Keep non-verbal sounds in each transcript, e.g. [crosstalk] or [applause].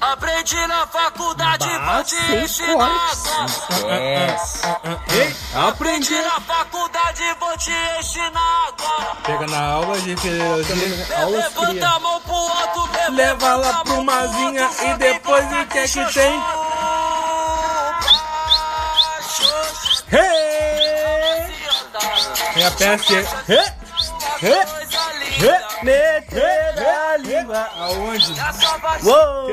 Aprendi na faculdade, vou te ensinar agora. Yes. Ei, Aprendi na faculdade, vou te ensinar agora. pega na aula de filosofia. Aulas Levanta a mão pro alto, bebê, Leva lá pro Mazinha e depois o que é que tem? Hey! Tem a peste. Hey! Hey! Meter a língua. Aonde? Uou!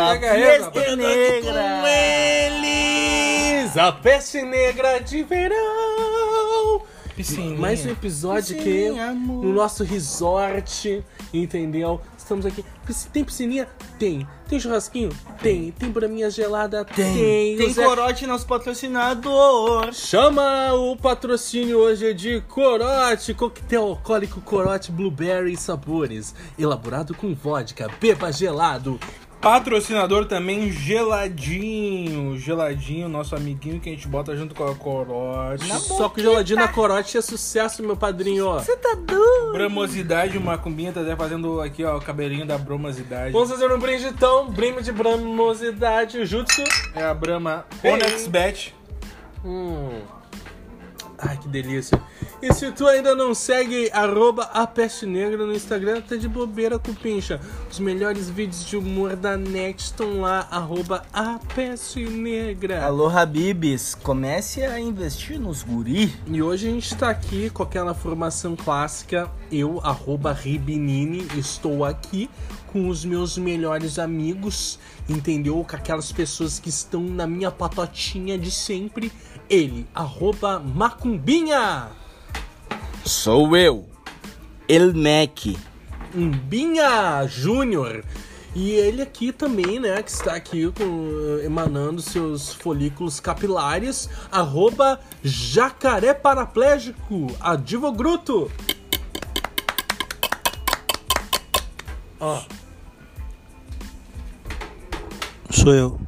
A peste negra. Com eles, a peste negra de verão. Piscininha. Mais um episódio amor. no nosso resort, entendeu? Estamos aqui. Tem piscininha? Tem. Tem churrasquinho? Tem. Tem braminha gelada? Tem. Tem O Zé- corote, nosso patrocinador. Chama o patrocínio hoje de Corote, coquetel alcoólico Corote Blueberry Sabores, elaborado com vodka, beba gelado. Patrocinador também geladinho. Geladinho, nosso amiguinho que a gente bota junto com a corote. Só que o geladinho na Corote é sucesso, meu padrinho, ó. Você tá doido? Bramosidade, uma cumbinha tá até fazendo aqui, ó, o cabelinho da bromosidade. Vamos fazer um brinde então, brinde de bramosidade, jutsu. É a Brahma Ei. Onyx Bet. Hum. Ai, que delícia. E se tu ainda não segue arroba a peste negra no Instagram, tá de bobeira com pincha. Os melhores vídeos de humor da net estão lá, arroba a peste negra. Alô, Habibs, comece a investir nos guri. E hoje a gente tá aqui com aquela formação clássica, eu, arroba Ribinini, estou aqui com os meus melhores amigos, entendeu? Com aquelas pessoas que estão na minha patotinha de sempre. Ele, arroba Macumbinha. Sou eu, El Mac. Umbinha Júnior. E ele aqui também, né, que está aqui com, emanando seus folículos capilares, arroba jacaré paraplégico, adivogruto. Ó, Sou eu.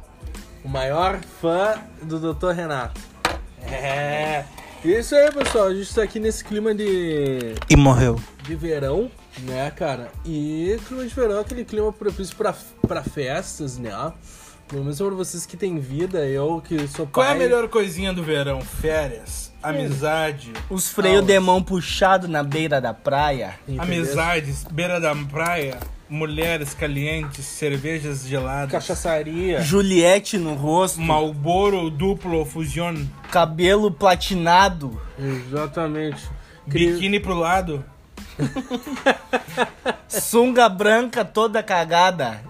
o maior fã do Dr. Renato. É. Isso aí, pessoal. A gente tá aqui nesse clima de E morreu. de verão, né, cara? E clima de verão é aquele clima propício pra, pra festas, né? Pelo menos pra vocês que têm vida, eu que sou Qual é a melhor coisinha do verão? Férias, amizade, Os freios de mão puxado na beira da praia. Entendeu? amizades, beira da praia, mulheres calientes, cervejas geladas, Cachaçaria. Juliette no rosto. Malboro duplo fusion, Cabelo platinado. Exatamente. Biquíni pro lado. [laughs] Sunga branca toda cagada.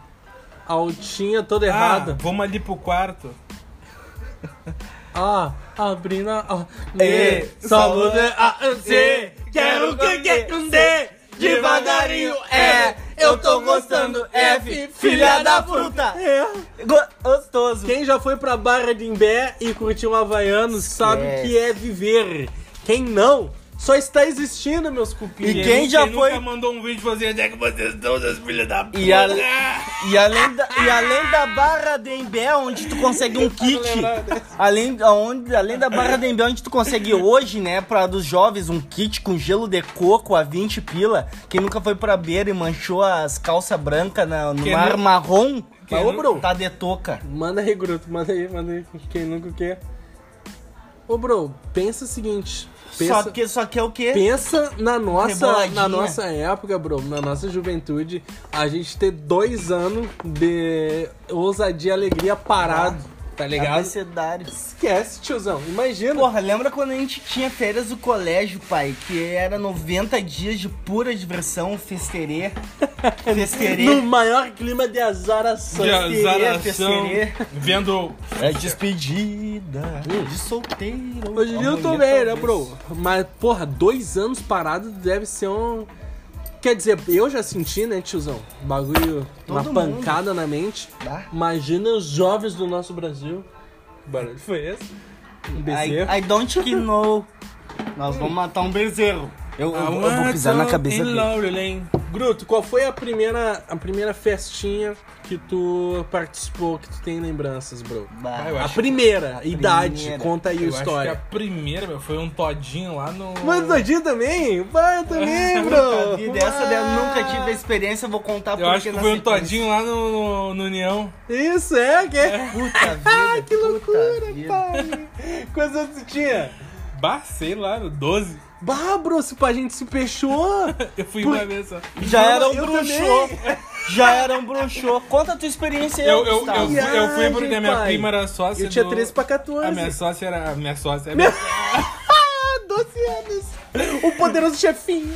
Altinha toda Ah, errada. vamos ali pro quarto. [laughs] Ah, abrindo a. E, saúde a C, quero que que com D, devagarinho é, eu tô gostando F, filha da fruta. É. Gostoso. Quem já foi pra Barra de Imbé e curtiu um Havaiano sabe o que é viver. Quem não, só está existindo, meus cupins. E quem já foi- nunca mandou um vídeo fazendo onde é que vocês estão, seus filhos da puta? E, a- e além da, e além da barra de Embé, onde tu consegue um kit, além, aonde, além da barra de Embé, onde tu consegue hoje, né, para dos jovens, um kit com gelo de coco a 20 pila. Quem nunca foi pra beira e manchou as calças brancas na- no Quem mar marrom, Quem nu- bro? tá de toca. Manda aí, Gruto, manda aí, manda aí. Quem nunca quer. Ô, bro, pensa o seguinte. Pensa, Só que, só que é o quê? pensa na nossa, na nossa época, bro, na nossa juventude, a gente ter dois anos de ousadia e alegria parado, tá ligado? Abecedário. Esquece, tiozão. Imagina. Porra, lembra quando a gente tinha férias do colégio, pai? Que era 90 dias de pura diversão, festerê. [laughs] Festerê. no maior clima de azaração. De azaração, festerê. vendo É despedida de solteiro. Hoje em dia eu tô bem, né, bro? Mas, porra, dois anos parado deve ser um. Quer dizer, eu já senti, né, tiozão? Bagulho, uma Todo pancada na mente. Dá? Imagina os jovens do nosso Brasil. Que barulho foi esse? Um bezerro. I, I don't know. Nós vamos matar um bezerro. Eu, eu, eu vou pisar na cabeça dele. Gruto, qual foi a primeira, a primeira festinha que tu participou, que tu tem lembranças, bro? Bah. eu A primeira, idade, Primeira. conta aí a Eu acho que a história. primeira, meu, foi um todinho lá no. Mano, Todinho também? Vai, eu também, [laughs] bro. E dessa daí eu nunca tive a experiência, eu vou contar Eu porque acho que foi um todinho lá no, no, no União. Isso, é, que é. Puta [laughs] vida, que puta loucura, vida. pai. [laughs] Quantos anos tu tinha? Bah, sei lá, no 12. Bah, bro, se a gente se fechou. [laughs] Eu fui Por- uma vez só. Já era um Eu bruxô. Já era um bruxô. Conta a tua experiência aí, Eu, eu, eu, fui, eu fui porque minha pai. prima era sócia. Eu tinha do... 13 pra 14. A minha sócia era. A minha sócia. A Meu- minha, [laughs] Ah, 12 anos. O poderoso chefinho.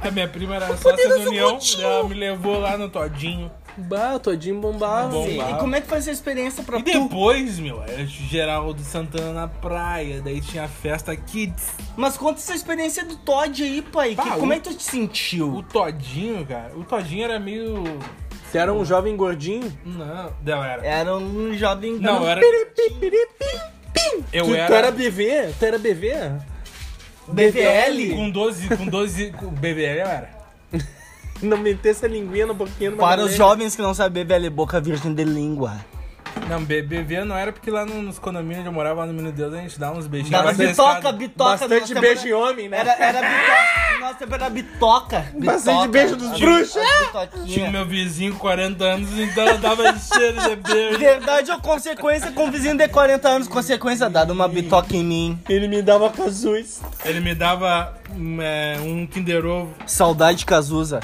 a minha prima era sócia do Poderoso União. Ela me levou lá no todinho. Bah, o Todinho bombava. Bom. E, e como é que foi essa experiência pra E tu? depois, meu, era Geraldo Santana na praia. Daí tinha a festa Kids. Mas conta essa experiência do Todd aí, pai. Que- Bah, como o- é que tu te sentiu? O Todinho, cara. O Todinho era meio. Você era um jovem gordinho? Não, não era. Era um jovem... Não, era. Eu tu, era. tu era BV? Tu era BV? BVL? Com 12. Com 12. Com BBL eu era. Não meter essa linguinha na boquinha do Para os jovens que não sabem beber boca virgem de língua. Não, B- BV não era porque lá no- nos condomínios onde eu morava lá no Menino Deus a gente dava uns beijinhos. Dava na bitoca, escada- bitoca. Bastante beijo em era- homem, né? Era, era bitoca. Nossa, era bitoca. Bastante bitoca. beijo dos bruxos. Tinha meu vizinho com 40 anos, então eu dava cheiro de beijo. Verdade ou consequência com um vizinho de 40 anos, consequência dada uma bitoca em mim. Ele me dava casus. Ele me dava hum, é, um Kinder Ovo. Saudade Cazuza.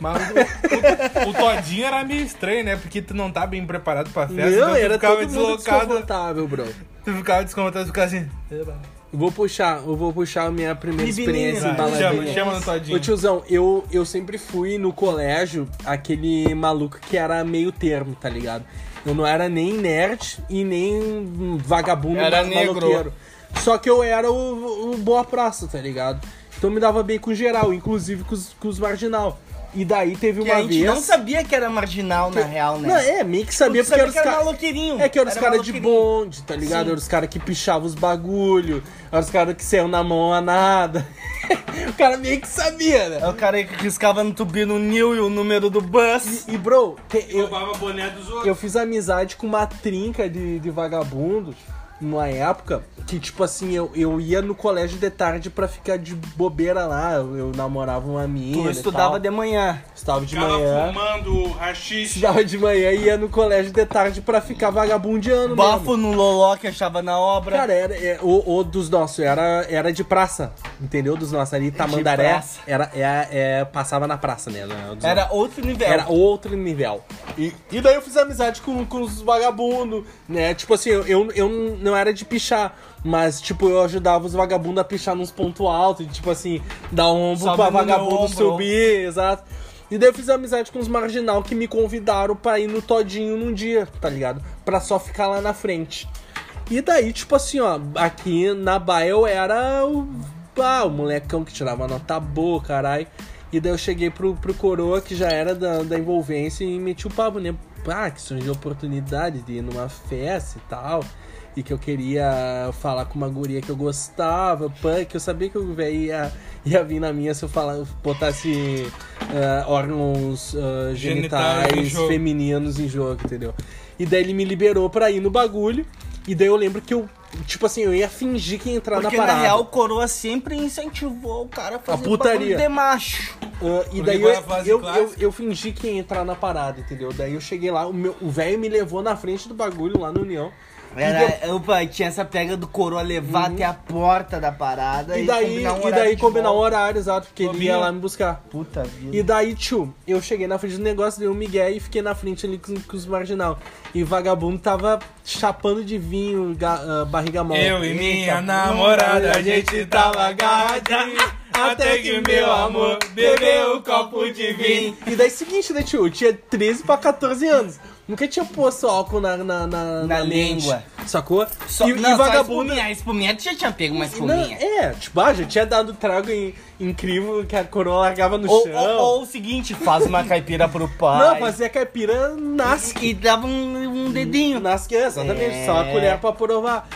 Mas o, o- o Todinho era meio estranho, né? Porque tu não tá bem preparado pra festa, então Não, tu era ficava todo mundo deslocado. desconfortável, bro. Tu ficava desconfortável, tu ficava assim. Eu vou puxar, eu vou puxar a minha primeira experiência em vai. Vai, chama, chama no Todinho. Ô tiozão, eu, eu sempre fui no colégio aquele maluco que era meio termo, tá ligado? Eu não era nem nerd e nem vagabundo Era negro. Só que eu era o, o boa praça, tá ligado? Então me dava bem com geral, inclusive com os, com os marginal. E daí teve Que uma a gente vez. não sabia que era marginal, na real, né? Não, é, meio que sabia porque sabia era os que era caras. É que eram os Era caras de bonde, tá ligado? Sim. Eram os caras que pichavam os bagulho, eram os caras que saíam na mão a nada. [laughs] o cara meio que sabia, né? É o cara que riscava no tubi no Nil e o número do bus. E, bro, te- eu, Roubava boné dos outros. eu fiz amizade com uma trinca de, de vagabundos numa época que, tipo assim, eu, eu ia no colégio de tarde pra ficar de bobeira lá. Eu, eu namorava uma mina. Tu e estudava tal. de manhã. Estudava de Ficava manhã. fumando rachixe. Estudava de manhã e ia no colégio de tarde pra ficar vagabundeando mesmo. Bafo no loló que achava na obra. Cara, era, é, o, o dos nossos era, era de praça, entendeu? Dos nossos ali, Tamandaré, era, é, é, passava na praça, né? dos era nossos. outro nível. Era outro nível. E, e daí eu fiz amizade com, com os vagabundos, né? Tipo assim, eu, eu, eu não era de pichar, mas tipo, eu ajudava os vagabundos a pichar nos pontos altos, tipo assim, dar ombro Sobe pra vagabundo ombro. subir, exato. E daí eu fiz amizade com os marginal que me convidaram pra ir no Todinho num dia, tá ligado? Pra só ficar lá na frente. E daí, tipo assim, ó, aqui na Baia eu era o, ah, o molecão que tirava nota boa, caralho. E daí eu cheguei pro, pro coroa, que já era da, da envolvência, e meti o papo, né? Ah, que surgiu a oportunidade de ir numa festa e tal. E que eu queria falar com uma guria que eu gostava, pã, que eu sabia que o velho ia, ia vir na minha se eu falar, botasse ah, órgãos ah, Genitais genitais em femininos em jogo, entendeu? E daí ele me liberou pra ir no bagulho. E daí eu lembro que eu, tipo assim, eu ia fingir que ia entrar Porque na na, parada. real o coroa sempre incentivou o cara a fazer putaria. bagulho de macho. Ah, e Porque daí eu, eu, eu, eu fingi que ia entrar na parada, entendeu? Daí eu cheguei lá, o meu- o velho me levou na frente do bagulho lá no União. Era, opa, tinha essa pega do coroa levar até a porta da parada E daí, combinar um e horário daí combinar um horário, exato, porque ele ia lá me buscar. Puta vida. E daí, tio, eu cheguei na frente do negócio, dei um migué e fiquei na frente ali com, com os marginal. E o vagabundo tava chapando de vinho, ga- ah, barriga mole. Eu e minha Eita, namorada, a gente tava agarradinho. Até que meu amor bebeu um copo de vinho. E daí, seguinte, né, tio? Eu tinha 13 pra 14 anos. Nunca tinha posto álcool na, na, na, Na mente, língua. Sacou? Só, e, não, e só vagabundo. A espuminha tu já tinha pego uma Não, espuminha. é, tipo, ah, já tinha dado trago in- incrível que a coroa largava no Ou, chão. ou, ou o seguinte, faz uma caipira pro pai. Não, fazia caipira nasce. E dava um, um dedinho. Nasce, é, exatamente, É. só a colher pra provar.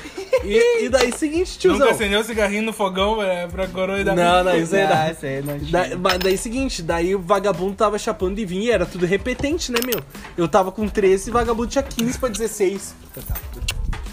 E, e daí, seguinte, tiozão. Nunca acendeu o cigarrinho no fogão é, pra coroa e dar. Não, não, [laughs] isso aí Ah, não. isso aí não tinha. Da, mas daí seguinte, daí o vagabundo tava chapando de vinho e era tudo repetente, né, meu? Eu tava com 13 e o vagabundo tinha 15 pra 16.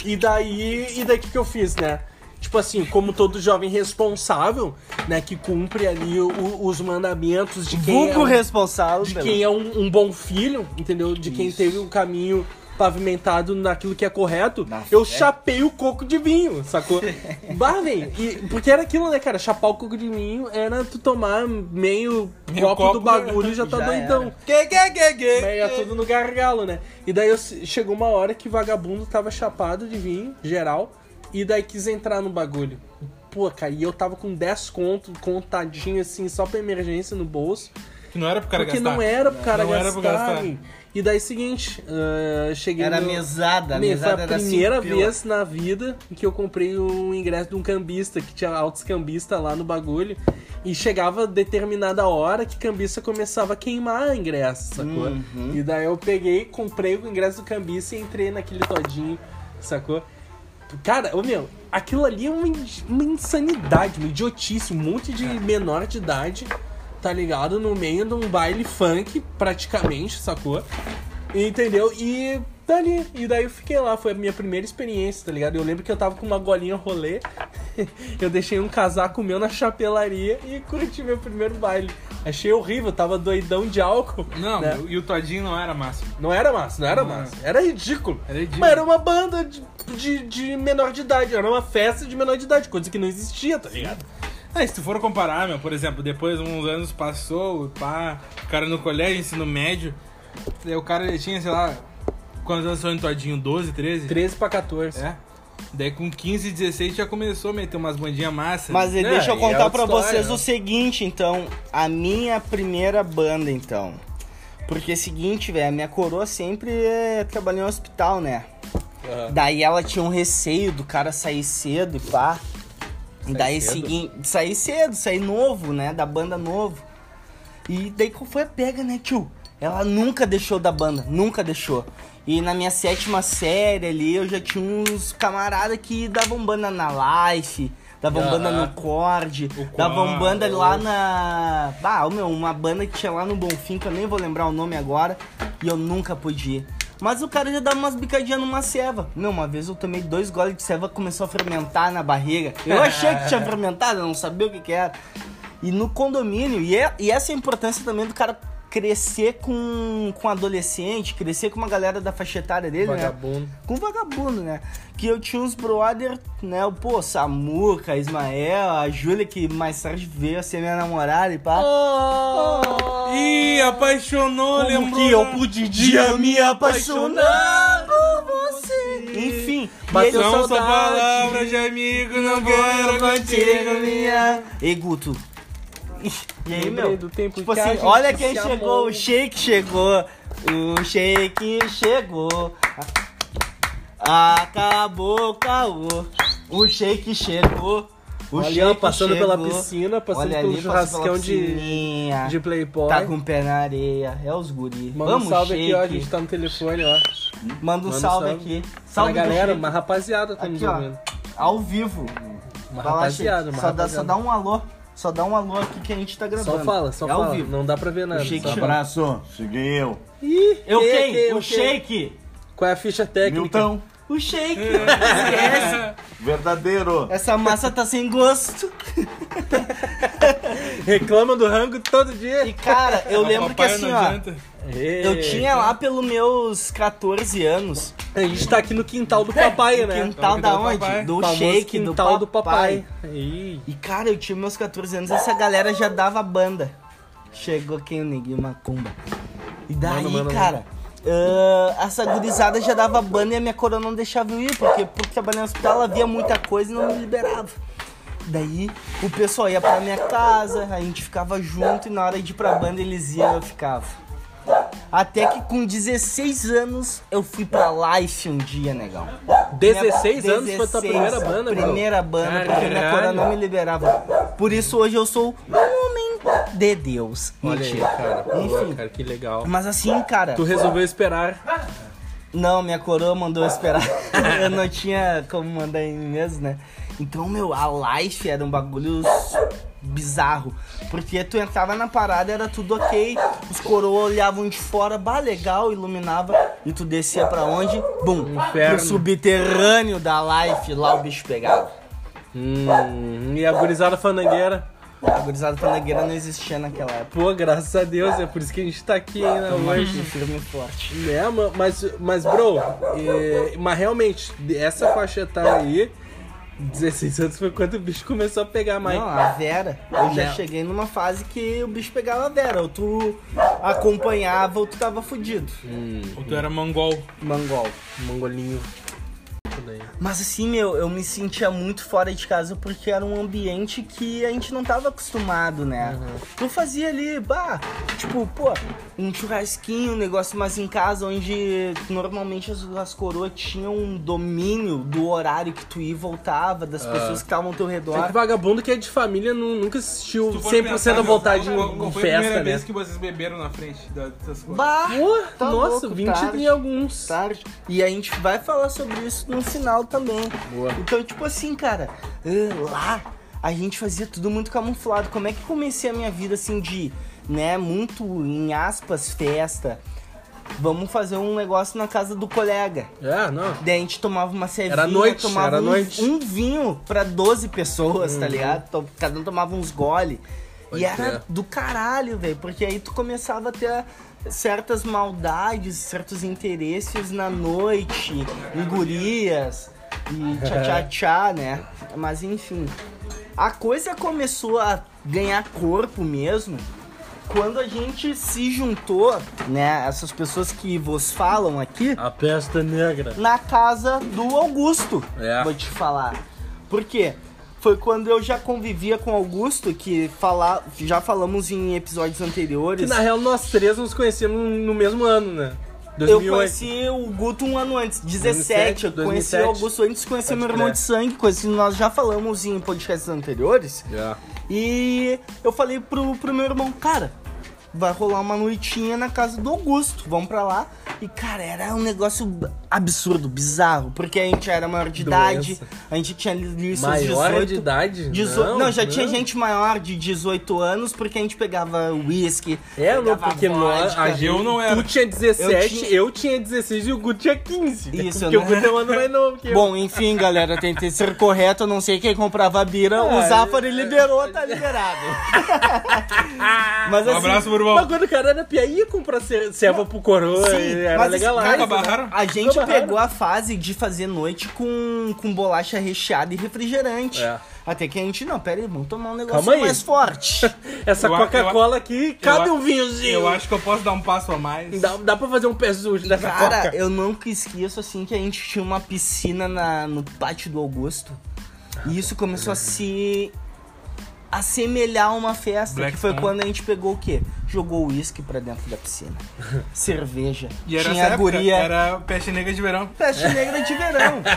E daí, e daí o que, que eu fiz, né? Tipo assim, como todo jovem responsável, né, que cumpre ali o- os mandamentos de quem é, um, responsável. de pelo- quem é um, um bom filho, entendeu? De quem teve um caminho pavimentado naquilo que é correto, Na eu fé. chapei o coco de vinho, sacou? [laughs] bah, velho, e- porque era aquilo, né, cara? Chapar o coco de vinho era tu tomar meio, Meio copo, copo, do bagulho e já tá já doidão. Que, que, que, que? Meia tudo no gargalo, né? E daí eu- chegou uma hora que vagabundo tava chapado de vinho, geral, e daí quis entrar no bagulho. Pô, cara, e eu tava com 10 conto, contadinho assim, só pra emergência no bolso. Que não era pro cara porque gastar. não era pro cara Não gastar. era pro gastar. E daí seguinte, ah, cheguei Era no... mesada, a Meu, foi mesada a era primeira pila. vez na vida em que eu comprei um ingresso de um cambista, que tinha altos cambista lá no bagulho. E chegava determinada hora que cambista começava a queimar ingresso, sacou? Uhum. E daí eu peguei, comprei o ingresso do cambista e entrei naquele todinho, sacou? Cara, ô meu, aquilo ali é uma, uma insanidade, uma idiotice, um monte de menor de idade, tá ligado? No meio de um baile funk, praticamente, sacou? Entendeu? E tá ali. E daí eu fiquei lá, foi a minha primeira experiência, tá ligado? Eu lembro que eu tava com uma golinha rolê, [laughs] eu deixei um casaco meu na chapelaria e curti meu primeiro baile. Achei horrível, tava doidão de álcool. Não, né? e o Todinho não era máximo. Não era massa, não era Não massa. Era ridículo. Era ridículo. Mas era uma banda de, de, de menor de idade, era uma festa de menor de idade, coisa que não existia, tá ligado? Ah, se tu for comparar, meu, por exemplo, depois uns anos passou, pá, o cara no colégio, ensino médio, daí o cara ele tinha, sei lá, quantos anos são em Todinho? 12, 13? 13 pra 14. É. Daí com 15, 16 já começou a meter umas bandinhas massa. Mas É, deixa eu é contar outra pra história, vocês né? o seguinte, então. A minha primeira banda, então. Porque é o seguinte, velho, a minha coroa sempre é, trabalhou em hospital, né? Daí ela tinha um receio do cara sair cedo e pá. E daí seguinte, sair cedo, sair novo, né? Da banda novo. E daí qual foi a pega, né, tio? Ela nunca deixou da banda, nunca deixou. E na minha sétima série ali, eu já tinha uns camaradas que davam banda na Life, davam banda no Cord, davam banda lá na. Ah, meu, uma banda que tinha lá no Bonfim, que eu nem vou lembrar o nome agora, e eu nunca pude ir. Mas o cara já dava umas bicadinhas numa ceva. Meu, uma vez eu tomei dois goles de ceva começou a fermentar na barriga. Eu achei que tinha [laughs] fermentado, eu não sabia o que, que era. E no condomínio, e, é- e essa é a importância também do cara crescer com, com adolescente, crescer com uma galera da faixa etária dele, né? Vagabundo. Com vagabundo, né? Que eu tinha uns brother, né? O, pô, Samuca, Ismael, a Júlia, que mais tarde veio a ser minha namorada e pá. Ih, apaixonou, Como lembrou. que eu podia me apaixonar por você? Enfim, Bateu só saudade. palavras de amigo, não quero contigo, minha. Ei, Guto. [laughs] E aí, Lembrei meu? do tempo tipo assim, olha quem amou. chegou, o Shake chegou. O Shake chegou. Acabou o caô. O Shake chegou. O Olha, Shake passando pela chegou. piscina, passando Olha pelo ali, churrascão pela de, de Playboy. Tá com o pé na areia. É os guri. Manda Vamos, um salve Shake. aqui, ó. A gente tá no telefone, ó. Manda um Manda salve, salve. aqui. Salve, do galera, uma rapaziada tá nos Aqui, ó. ouvindo. Ao vivo. Uma Vai rapaziada, Shake. uma só, dá, rapaziada. só dá um alô. Só dá um alô aqui que a gente tá gravando. Só fala, só é fala. ao vivo. Não dá pra ver nada. O Shake. Abraço, cheguei eu. Ih, Eu que- quem? que- o que- Shake. Qual é a ficha técnica? Milton, O Shake. Esquece. verdadeiro. Essa massa tá sem gosto. [laughs] Reclama do rango todo dia. E cara, eu lembro que assim, ó. Eu tinha lá pelos meus 14 anos. A gente tá aqui no quintal do papai, né? Quintal da do onde? papai. Do Famoso shake do quintal papai. do papai. E cara, eu tinha meus 14 anos, essa galera já dava banda. Chegou quem o Neguinho Macumba. E daí, Mano, mano, cara, ah, essa gurizada já dava banda e a minha coroa não deixava eu ir, porque por trabalhar no hospital havia muita coisa e não me liberava. Daí o pessoal ia pra minha casa, a gente ficava junto e na hora de ir pra banda eles iam e eu ficava. Até que com 16 anos eu fui pra Life um dia, negão. 16 anos foi tua 16, primeira banda, meu? Primeira banda, porque minha Caralho. coroa não me liberava. Por isso hoje eu sou um homem de Deus. Olha aí, Mentira. cara. Pô, Enfim. cara, que legal. Mas assim, cara. Tu resolveu esperar. Não, minha coroa mandou eu esperar. [laughs] eu não tinha como mandar em mim mesmo, né? Então, meu, a life era um bagulho bizarro. Porque tu entrava na parada, era tudo ok. Os coroas olhavam de fora, bah, legal, iluminava. E tu descia pra onde? Bum, Inferno. pro subterrâneo da life, lá o bicho pegava. Hum, e a gurizada fandangueira? A gurizada fandangueira não existia naquela época. Pô, graças a Deus, é por isso que a gente tá aqui ainda hoje. Firme e forte. É, ma- mas, mas bro, é, mas realmente, essa faixa etária aí, 16 anos foi quando o bicho começou a pegar mais. Não, a Vera. Eu já Não. cheguei numa fase que o bicho pegava a Vera. Ou tu acompanhava ou tu tava fudido. Ou tu era mongol. Mangol. Mongolinho. Mas assim, meu, eu me sentia muito fora de casa porque era um ambiente que a gente não tava acostumado, né? Tu fazia ali, bah, tipo, pô, um churrasquinho, um negócio mais em casa, onde normalmente as, as coroas tinham um domínio do horário que tu ia e voltava, das pessoas que estavam ao teu É redor. que vagabundo que é de família nu- nunca assistiu Tu for 100% pensar, à vontade qual- em, qual em foi a primeira festa, né? vez que vocês beberam na frente dessas coisas? Bah, Pô, tá nossa, louco, 20 tarde. e alguns. tarde. E a gente vai falar sobre isso no final também. Boa. Então, tipo assim, cara, ah, lá a gente fazia tudo muito camuflado. Como é que comecei a minha vida assim de, né, muito em aspas, festa? Vamos fazer um negócio na casa do colega. É, não. Daí a gente tomava uma cerveja, Era noite, tomava era um, noite. Uhum. um vinho pra 12 pessoas, tá ligado? To- Cada um tomava uns gole. Pode e era do caralho, velho, porque aí tu começava a ter certas maldades, certos interesses na noite, em gurias e tchá-tchá-tchá, [laughs] né? Mas enfim, a coisa começou a ganhar corpo mesmo quando a gente se juntou, né? Essas pessoas que vos falam aqui, A pesta negra. na casa do Augusto. É. Vou te falar. Por quê? Foi quando eu já convivia com o Augusto, que falar, já falamos em episódios Que anteriores. na real nós três nos conhecemos no mesmo ano, né? Eu 2008. conheci o Guto um ano antes, 17. 2007, eu conheci 2007. o Augusto antes de conhecer meu irmão crer. de sangue, coisa que nós já falamos em podcasts anteriores. É. E eu falei pro, pro meu irmão, cara, vai rolar uma noitinha na casa do Augusto, vamos pra lá. E, cara, era um negócio absurdo, bizarro, porque a gente era maior de idade, Doença. a gente tinha seus Maior 18... de idade? 18 não, já tinha gente maior de 18 anos, porque a gente pegava uísque, É, não, porque nós, vodka. a gente, Eu não era. tu tinha 17, eu Eu tinha, 16 e o Guto tinha 15. Isso, porque eu o não- Guto é um ano mais novo que eu. Bom, enfim, galera, tentei ser correto, eu não sei quem comprava bira, Ah, o Zafari liberou, tá liberado. [laughs] Mas Um assim, abraço, meu irmão. Mas quando o cara era pia, ia comprar serva pro coroa, Sim, era mas legal lá. cara- barraram? A gente pegou a fase de fazer noite com, com bolacha recheada e refrigerante. É. Até que a gente, não, pera aí, vamos tomar um negócio mais forte. [laughs] Essa Coca-Cola aqui, cabe um vinhozinho. Eu acho que eu posso dar um passo a mais. Dá, dá pra fazer um pé sujo dessa Cara, Coca. eu nunca esqueço assim que a gente tinha uma piscina na, no pátio do Augusto. E isso começou a se assemelhar uma festa, que foi Blackstone. quando a gente pegou o quê? Jogou uísque pra dentro da piscina. [laughs] Cerveja. E era tinha guria. era peste negra de verão. Peste negra de verão. [laughs]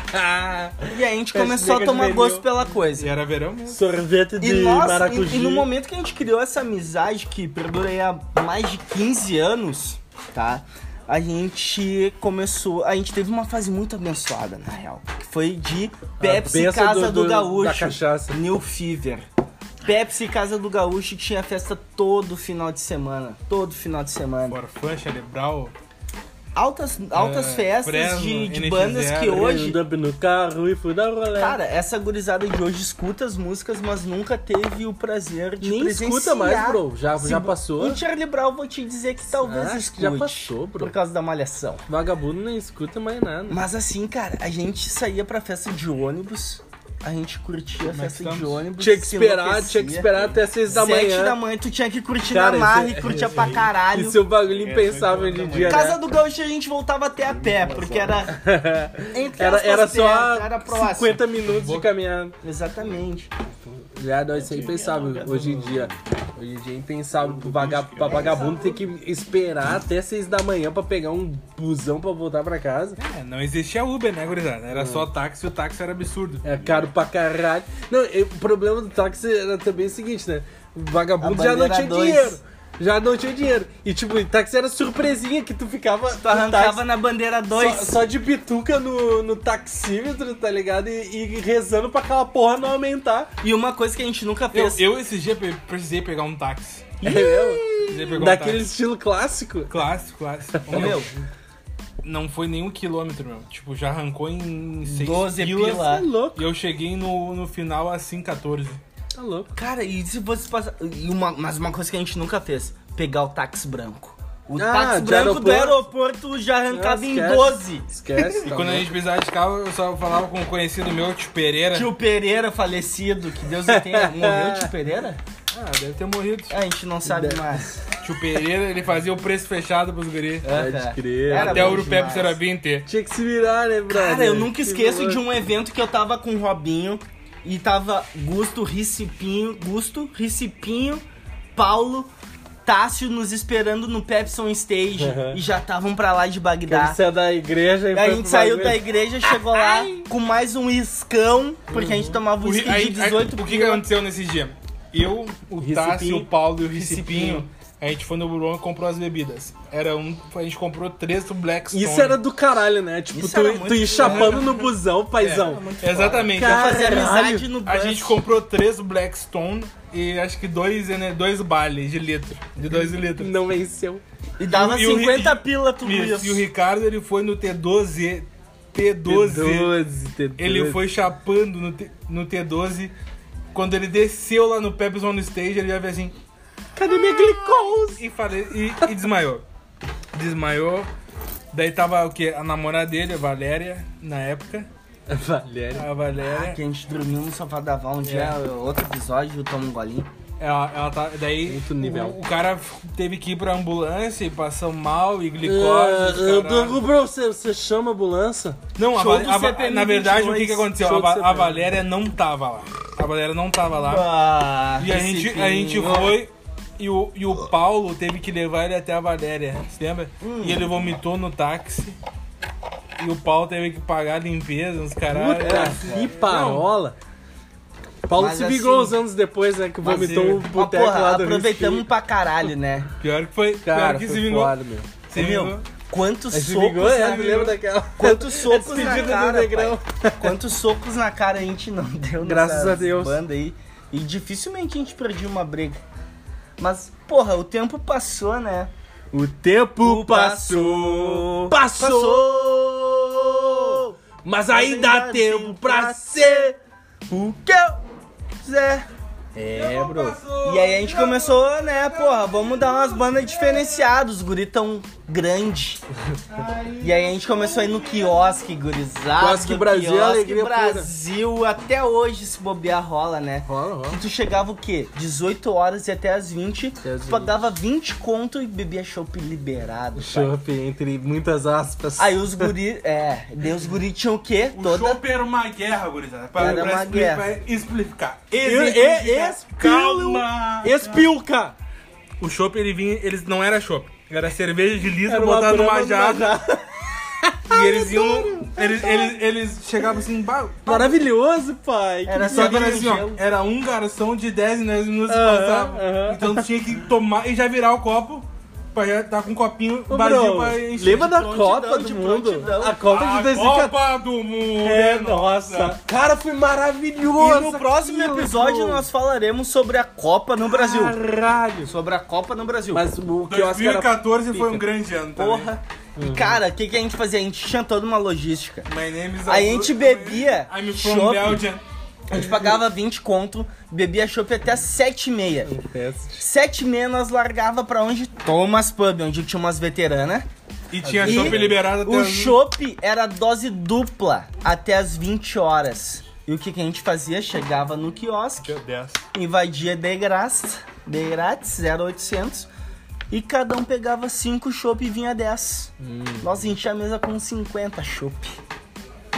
E aí a gente Peste começou a tomar gosto pela E coisa. era verão mesmo. Sorvete de E, nós, maracujá. e, e no momento que a gente criou essa amizade, que perdura aí há mais de 15 anos, tá? A gente começou. A gente teve uma fase muito abençoada, na real. Que foi de Pepsi Casa do- do, do- Gaúcho. da cachaça. New Fever. Pepsi Casa do Gaúcho que tinha festa todo final de semana. Todo final de semana. Forfã, Cerebral. Altas, altas É, festas Fresno, de, de NX0, bandas que hoje. Um no carro e fui dar rolê. Cara, essa gurizada de hoje escuta as músicas, mas nunca teve o prazer de Nem presenciar. escuta mais, bro. Já, Se já passou. O Charlie Brown, vou te dizer que talvez Ah, acho escute. que já passou, bro. Por causa da malhação. Vagabundo nem escuta mais nada. Mas assim, cara, a gente saía pra festa de ônibus, a gente curtia a festa de ônibus. Tinha que esperar, tinha que esperar até 6 da Sete manhã. da manhã, tu tinha que curtir Cara, na marra é- e [laughs] curtia pra caralho. Isso é um bagulho impensável hoje em dia, Casa né? do Gaúcho a gente voltava até a pé, porque era. [laughs] Entre Era, era só era próximo. 50 minutos de caminhada. Exatamente. Já, não, isso é impensável hoje em dia. Hoje em dia é impensável pro vaga- pra vagabundo ter que esperar até 6 da manhã pra pegar um busão pra voltar pra casa. É, não existia Uber, né, gurizada? Era só táxi e o táxi era absurdo. É caro pra caralho. Não, o problema do táxi era também o seguinte, né? O vagabundo já não tinha dois. dinheiro. Já não tinha dinheiro. E tipo, táxi era surpresinha que tu ficava. Tu arrancava na bandeira Só, 2. só de bituca no, no taxímetro, tá ligado? E, e rezando pra aquela porra não aumentar. E uma coisa que a gente nunca Eu, fez. eu esse dia precisei pegar um táxi. É? Precisei pegar um Daquele táxi. estilo clássico. Clássico, clássico. Ô, meu, Não foi nenhum quilômetro, meu. Tipo, já arrancou em 6 12 pilas. pila. Tá louco, E eu cheguei no, no final assim, 14. tá louco. Cara, e se você passar. E uma, mas uma coisa que a gente nunca fez: pegar o táxi branco. O Ah, táxi de branco do aeroporto. já arrancava Ah, em esquece. 12. Esquece. E tá quando a louco. gente precisava de carro, eu só falava com um conhecido meu, tio Pereira. Tio Pereira falecido, que Deus o tenha. [laughs] Morreu o tio Pereira? Ah, deve ter morrido. A gente não sabe mais. Tio Pereira, ele fazia o preço fechado pros guri. Pode É, crer. Era Até o Urupep demais. Serabim ter. Tinha que se virar, né, brother? Cara, eu nunca Que esqueço de um evento que eu tava com o Robinho e tava Gusto, Ricipinho, Gusto, Ricipinho, Paulo, Tássio nos esperando no Pepsi Stage Uhum. e já estavam pra lá de Bagdá. Você é da igreja e Aí a gente pro saiu bagulho. da igreja, chegou lá com mais um iscão, porque a gente tomava O, um ri- isque aí- de aí- 18 o que, que pila. aconteceu nesse dia? Eu, o. Tássio, o Paulo e o Ricipinho. Ricipinho, a gente foi no Buron e comprou as bebidas. Era um, a gente comprou três do Blackstone. Isso era do caralho, né? Tipo, Isso tu, tu ir chapando no [laughs] busão, paizão. Exatamente. Cara, Fazer amizade no A bus. gente comprou três Blackstone e acho que dois, né, dois bales de litro. De dois litros. Não venceu. E dava E o- e o- 50 pila tudo Isso, isso. E o Ricardo, ele foi no T12. T12. T12, T12. Ele foi chapando no, T, no T12. Quando ele desceu lá no Pepsi on Stage, ele já veio assim Cadê minha glicose? e, falei, e, e desmaiou. Desmaiou. Daí tava o quê? A namorada dele, a Valéria, na época. Valéria. A Valéria. Que a gente dormiu no sofá da Val um dia, outro episódio, toma um golinho. Ela, ela tá. Daí Muito nível. O, o cara teve que ir pra ambulância e passou mal e glicose. eu caralho. tô- bro, você, você chama a ambulância? Não, a, a CPM na verdade, o que, que 22, aconteceu? A, a. Valéria não tava lá. A Valéria não tava lá. Ah, E a gente, a gente foi e o, e o Paulo teve que levar ele até a Valéria, você lembra? Hum. E ele vomitou no táxi. E o Paulo teve que pagar a limpeza, uns caralho. Puta É. que parola. Paulo Mas se vingou assim- uns anos depois, né? Que vomitou o Mas, boteco lá porra, do aproveitamos pra caralho, né? Pior que foi. Cara, pior que foi se vingou. foda, meu. Se vingou. quantos socos vingou, é, lembro daquela. Quantos [laughs] socos na cara. Quantos socos na cara a gente não deu Graças a Deus. banda aí. E dificilmente a gente perdia uma briga. Mas, porra, o tempo passou, né? O tempo passou. Passou! Mas ainda há tempo pra ser. o que eu quiser. É, bro. E aí a gente começou, né, porra, vamos dar umas bandas diferenciadas, os guri grande. E aí a gente começou a ir no quiosque, gurizada. Quiosque Brasil, quiosque alegria pura. Brasil, até hoje se bobear rola, né? Rola, rola. Que tu chegava o quê? 18 horas e até as 20, Até as tu pagava 20 conto e bebia chopp liberado. Chopp, entre muitas aspas. Aí os guri, é, os guri tinham o quê? O Toda chopp era uma guerra, gurizada. Pra, Era pra uma expli- guerra. explicar. E- e- espil- Calma! Espilca! O chopp, ele vinha, eles não era chopp. Era cerveja de litro uma botada numa jarra. [laughs] E eles iam. Eles, eles, eles chegavam assim, bah, Maravilhoso, pai. Que Era Só que era assim, ó, era um garçom de 10 em 10 minutos que passava. aham. Então tu tinha que tomar e já virar o copo pra tá com um copinho Ô, vazio bro, pra encher. lembra da prontidão, Copa de do Mundo? prontidão. A Copa de 2014. Copa do Mundo! É, nossa. Cara, foi maravilhoso. E no próximo aquilo, episódio pô. nós falaremos sobre a Copa no Brasil. Caralho. Sobre a Copa no Brasil. Mas o que eu acho que era 2014 foi um grande ano também. Porra. E cara, o que, que a gente fazia? A gente tinha toda uma logística. My name is Aí a gente bebia I'm from. Belgium. A gente pagava 20 conto, bebia chopp até 7 e meia. Teste. 7 e meia nós largava pra onde? Thomas Pub, onde tinha umas veteranas. E tinha E chopp liberado até O as- chopp era dose dupla até as 20 horas. E o que, que a gente fazia? Chegava no quiosque, invadia de graça, de grátis, 0800. E cada um pegava 5 chopp e vinha 10. Nós enchia a mesa com 50 chopp.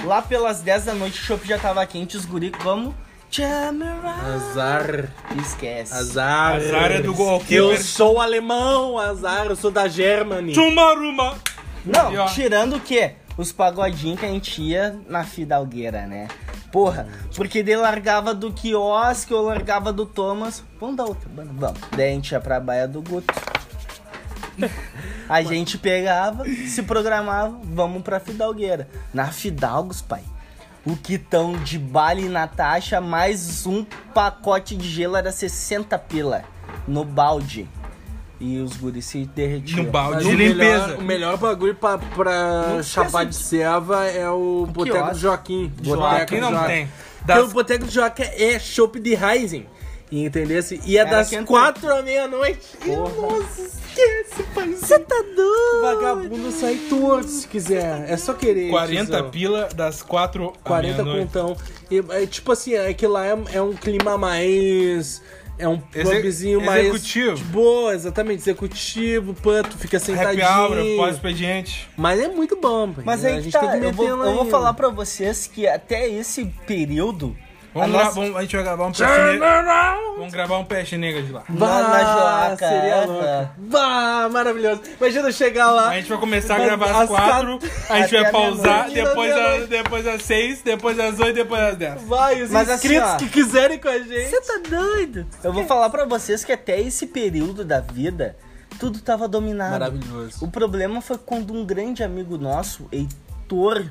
Lá pelas 10 da noite o chopp já tava quente, os guri, vamos. Chamara. Azar. Esquece. Azar. Azar é do goalkeeper. Eu sou alemão, azar. Eu sou da Germany. Chumaruma. Não, E, tirando o quê? Os pagodinhos que a gente ia na fidalgueira, né? Porra, porque daí largava do quiosque ou largava do Thomas. Vamos dar outra banda? Vamos. Daí a gente ia pra Baia do Guto. [laughs] A gente pegava, se programava, vamos pra Fidalgueira. Na Fidalgos, pai. O quitão de Bali na taxa, mais um pacote de gelo era 60 pila no balde. E os guris se derretiam. No balde de limpeza. Melhor, o melhor bagulho pra, pra chapar de serva é o Boteco do. Joaquim. Joaquim Boteco não Joaquim. tem. Porque Das- o Boteco do Joaquim é chopp de Rising. Entendeu? E é Era das quente. quatro à meia-noite. Nossa, esquece, pai. Você tá doido? Vagabundo sai torto se quiser. É só querer. 40 tiozão. pila das 4 à 40 meia-noite. contão. E, é, tipo assim, é que lá é, é um clima mais. É um Exe- pubzinho mais. executivo. de Boa, exatamente. Executivo, pã, tu fica Happy sentadinho. hour, pós-expediente. Mas é muito bom, pai. Mas a aí que gente tá, tem que eu meter vou, lá eu vou falar pra vocês que até esse período. Vamos a nossa- vamos- a gente vai gravar um peste negro. Vamos gravar um peste negro de lá. Joaca, seria louco. Bah, maravilhoso. Imagina eu chegar lá. A gente vai começar a gravar às 4, a gente vai pausar, depois, a depois às 6, depois às 8, depois às 10. Vai, os Mas assim, inscritos ó. que quiserem com a gente. Você tá doido? Eu vou falar pra vocês que até esse período da vida, tudo tava dominado. Maravilhoso. O problema foi quando um grande amigo nosso, Heitor,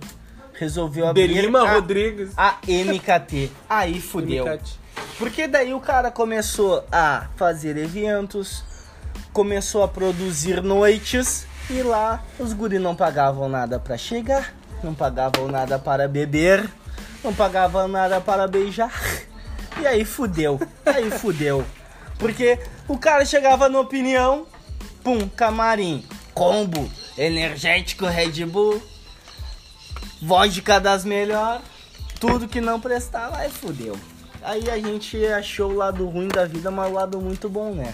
resolveu abrir Delima a, Rodrigues. a MKT. Aí fudeu. MKT. Porque daí o cara começou a fazer eventos, começou a produzir noites e lá os guri não pagavam nada pra chegar, não pagavam nada para beber, não pagavam nada para beijar. E aí fudeu, aí fudeu. Porque o cara chegava na opinião, pum, camarim, combo, energético Red Bull, vodka das melhores, tudo que não prestava, aí fudeu. Aí a gente achou o lado ruim da vida, mas o lado muito bom, né?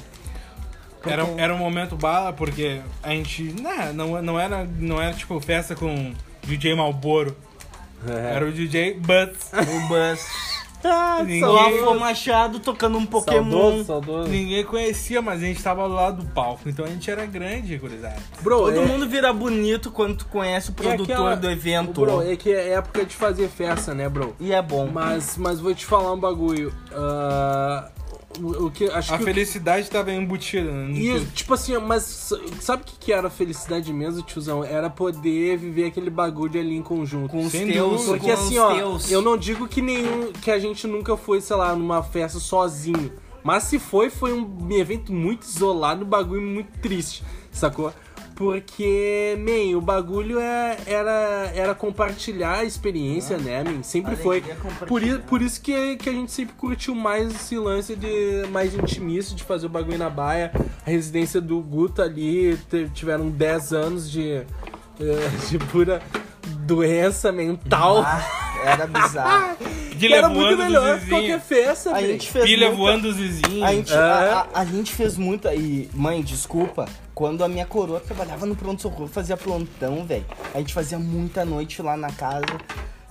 Era, era um momento bala, porque a gente. Né, não, não, era, não era tipo festa com DJ Malboro. É. Era o DJ Butts. O Buzz. Ah, Ninguém- Machado tocando um Pokémon. Saudoso, saudoso. Ninguém conhecia, mas a gente tava do lado do palco. Então a gente era grande, gurizada. Bro, Todo é- mundo vira bonito quando tu conhece o é produtor aquela- do evento. Bro, é que é época de fazer festa, né, bro? E é bom. Mas, mas vou te falar um bagulho. Ah, o, o que acho A que felicidade tava embutida. né, E, tipo assim, mas sabe o que, que era a felicidade mesmo, tiozão? Era poder viver aquele bagulho ali em conjunto. Com os Sem teus. Porque com assim, os ó, teus. eu não digo que nenhum. que a gente nunca foi, sei lá, numa festa sozinho. Mas se foi, foi um evento muito isolado, um bagulho muito triste, sacou? Porque, man, o bagulho é, era, era compartilhar a experiência, né, man? Sempre foi. Por, i- por isso que, que a gente sempre curtiu mais esse lance de mais intimista, de fazer o bagulho na baia. A residência do Guto ali tiveram 10 anos de, eh, [laughs] de pura doença mental. Ah, era bizarro. [laughs] Era muito melhor que qualquer festa, A gente fez Pilha muita- voando dos vizinhos. A gente, É. a, a- a gente fez muita. E, mãe, desculpa. Quando a minha coroa trabalhava no pronto-socorro, fazia plantão, velho. A gente fazia muita noite lá na casa.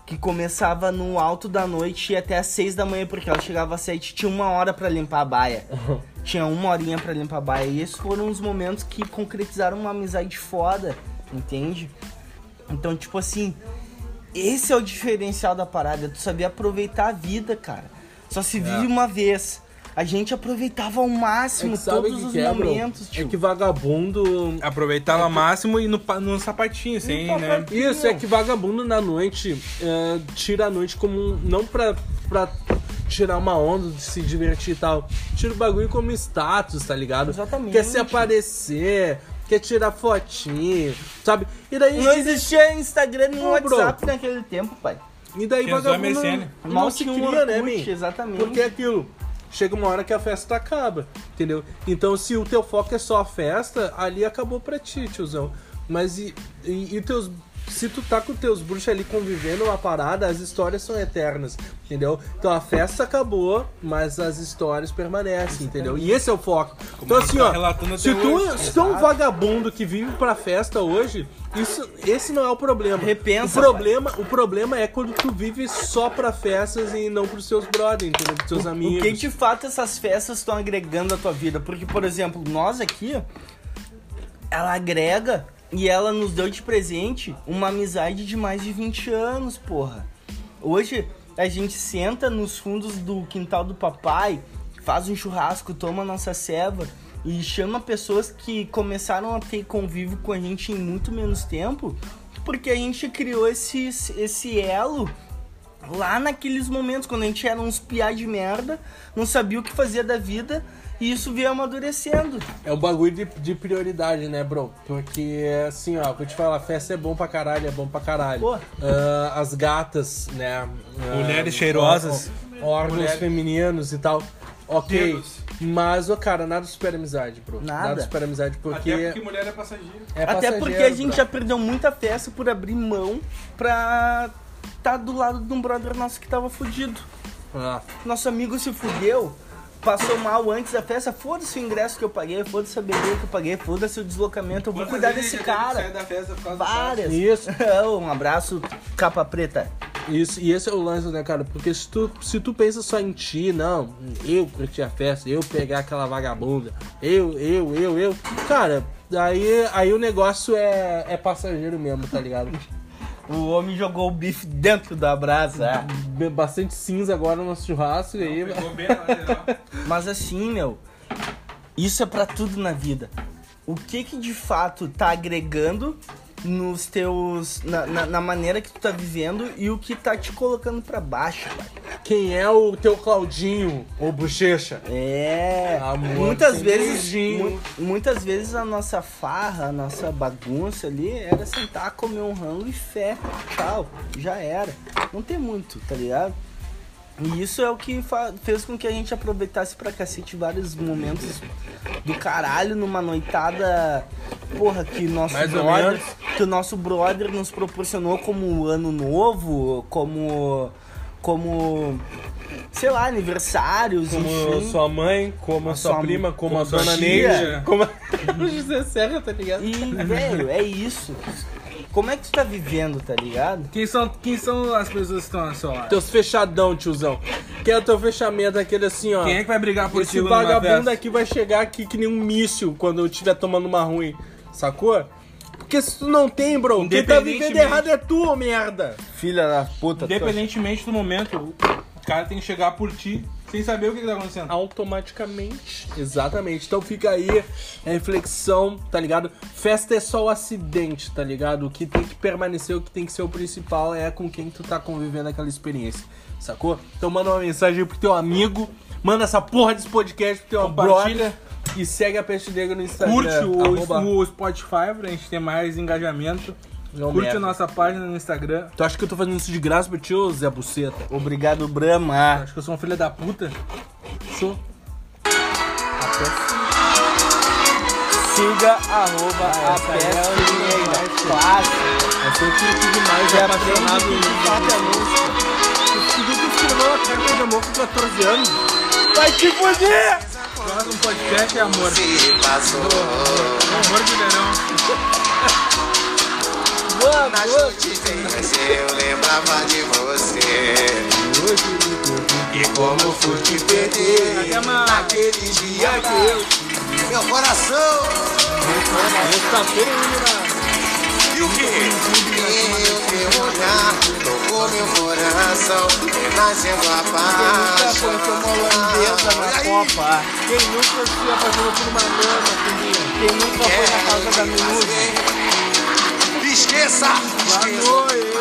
Que começava no alto da noite e até às seis da manhã, porque ela chegava às sete tinha uma hora pra limpar a baia. [laughs] tinha uma horinha pra limpar a baia. E esses foram os momentos que concretizaram uma amizade foda, entende? Então, tipo assim, esse é o diferencial da parada, tu saber aproveitar a vida, cara. Só se vive uma vez. A gente aproveitava ao máximo É que todos que os que é, bro? momentos, É tio. que vagabundo. Aproveitava ao máximo e no, no sapatinho, sem, né? Isso, é que vagabundo na noite é, tira a noite como um. Não pra, pra tirar uma onda, de se divertir e tal. Tira o bagulho como status, tá ligado? Exatamente. Quer se aparecer, quer tirar fotinho, sabe? E daí. Não existia Instagram nem. WhatsApp naquele tempo, pai. E daí vagabundo não Mal se cria, né, Orkut, exatamente. Porque é aquilo. Chega uma hora que a festa acaba, entendeu? Então se o teu foco é só a festa, ali acabou pra ti, tiozão. Mas e, e, e teus. Se tu tá com teus bruxos ali convivendo uma parada, as histórias são eternas, entendeu? Então a festa acabou, mas as histórias permanecem, entendeu? E esse é o foco. Então assim, tá ó, se tu, se tu é um vagabundo que vive pra festa hoje, isso, esse não é o problema. Repensa, O problema, o problema é quando tu vive só pra festas e não pros seus brothers, entendeu? Pros seus O amigos. que de fato essas festas estão agregando à tua vida? Porque, por exemplo, nós aqui, ela agrega e ela nos deu de presente uma amizade de mais de 20 anos, porra. Hoje, a gente senta nos fundos do quintal do papai, faz um churrasco, toma nossa ceva e chama pessoas que começaram a ter convívio com a gente em muito menos tempo, porque a gente criou esse, esse elo lá naqueles momentos, quando a gente era uns piá de merda, não sabia o que fazer da vida, e isso veio amadurecendo. É um bagulho de, de prioridade, né, bro? Porque, assim, ó, vou te falar, festa é bom pra caralho, é bom pra caralho. Pô. Ah, as gatas, né? ah, Mulheres cheirosas. ó- ó- Órgãos Mulheres- femininos e tal. Ok. Dedos. Mas, ô, cara, nada supera amizade, bro. Nada. supera amizade, porque. Até porque mulher é passageiro. é Até passageiro, porque a gente bro. já perdeu muita festa por abrir mão pra tá do lado de um brother nosso que tava fudido. Ah, Nosso amigo se fudeu, passou mal antes da festa, foda-se o ingresso que eu paguei, foda-se a bebida que eu paguei, foda-se o deslocamento, eu vou cuidar desse cara. Sai da festa por causa Várias. Isso. [laughs] um abraço, capa preta. Isso, e esse é o lance, né, cara? Porque se tu, se tu pensa só em ti, não, eu curtir a festa, eu pegar aquela vagabunda, eu, eu, eu, eu, cara, aí, aí o negócio é, é passageiro mesmo, tá ligado? [laughs] O homem jogou o bife dentro da brasa. Bastante cinza agora no nosso churrasco e aí. Pegou bem na lateral. [laughs] Mas assim, meu, isso é pra tudo na vida. O que que de fato tá agregando nos teus. na, na, na maneira que tu tá vivendo e o que tá te colocando pra baixo, pai. Quem é o teu Claudinho ou Bochecha? É, Amor, muitas vezes, mu- muitas vezes a nossa farra, a nossa bagunça ali era sentar, comer um rango e fé, tchau, já era. Não tem muito, tá ligado? E isso é o que fez com que a gente aproveitasse pra cacete vários momentos do caralho numa noitada, porra, que nosso Mais brother, que o nosso brother nos proporcionou como ano novo, como como sei lá, aniversários, Como enfim. sua mãe, como a sua, Sua- prima, como, como a dona. Neide, [laughs] como o José Serra, tá ligado? E, velho, é isso. Como é que tu tá vivendo, tá ligado? Quem são, quem são as pessoas que estão ao seu lado? Teus fechadão, tiozão. Que é o teu fechamento, aquele assim, ó. Quem é que vai brigar por Esse ti numa vagabundo festa? aqui vai chegar aqui que nem um míssil quando eu estiver tomando uma ruim, sacou? Porque se tu não tem, bro, quem tá vivendo Independentemente- errado é tu, ô merda. Filha da puta. Independentemente do momento, o cara tem que chegar por ti sem saber o que, que tá acontecendo. Automaticamente. Exatamente. Então fica aí a reflexão, tá ligado? Festa é só o acidente, tá ligado? O que tem que permanecer, o que tem que ser o principal é com quem tu tá convivendo aquela experiência, sacou? Então manda uma mensagem pro teu amigo, manda essa porra desse podcast pro teu brother e segue a Peste Negra no Instagram. Curte o, o Spotify pra gente ter mais engajamento. Não Curte merda. a nossa página no Instagram. Tu acha que eu tô fazendo isso de graça pra ti, ô Zé Buceta? Obrigado, Brahma. Acho que eu sou uma filha da puta. Sou. Siga arroba a é Peste a Negra. mais Clássico. Eu sou o que demais, E é apaixonado de fato é música. Tu viu que escreveu uma carta de amor com 14 anos? Vai te fuder! Próximo podcast é amor. se passou Amor de verão. Nas notícias eu lembrava de você E como fui te perder Até mais. Naquele dia que eu Meu coração E o que? E o teu olhar Tocou meu coração Renascendo a Nunca paz foi uma holandesa na Copa. Quem nunca se apaixonou por uma lama? Quem nunca foi na casa da Minuta. Esqueça!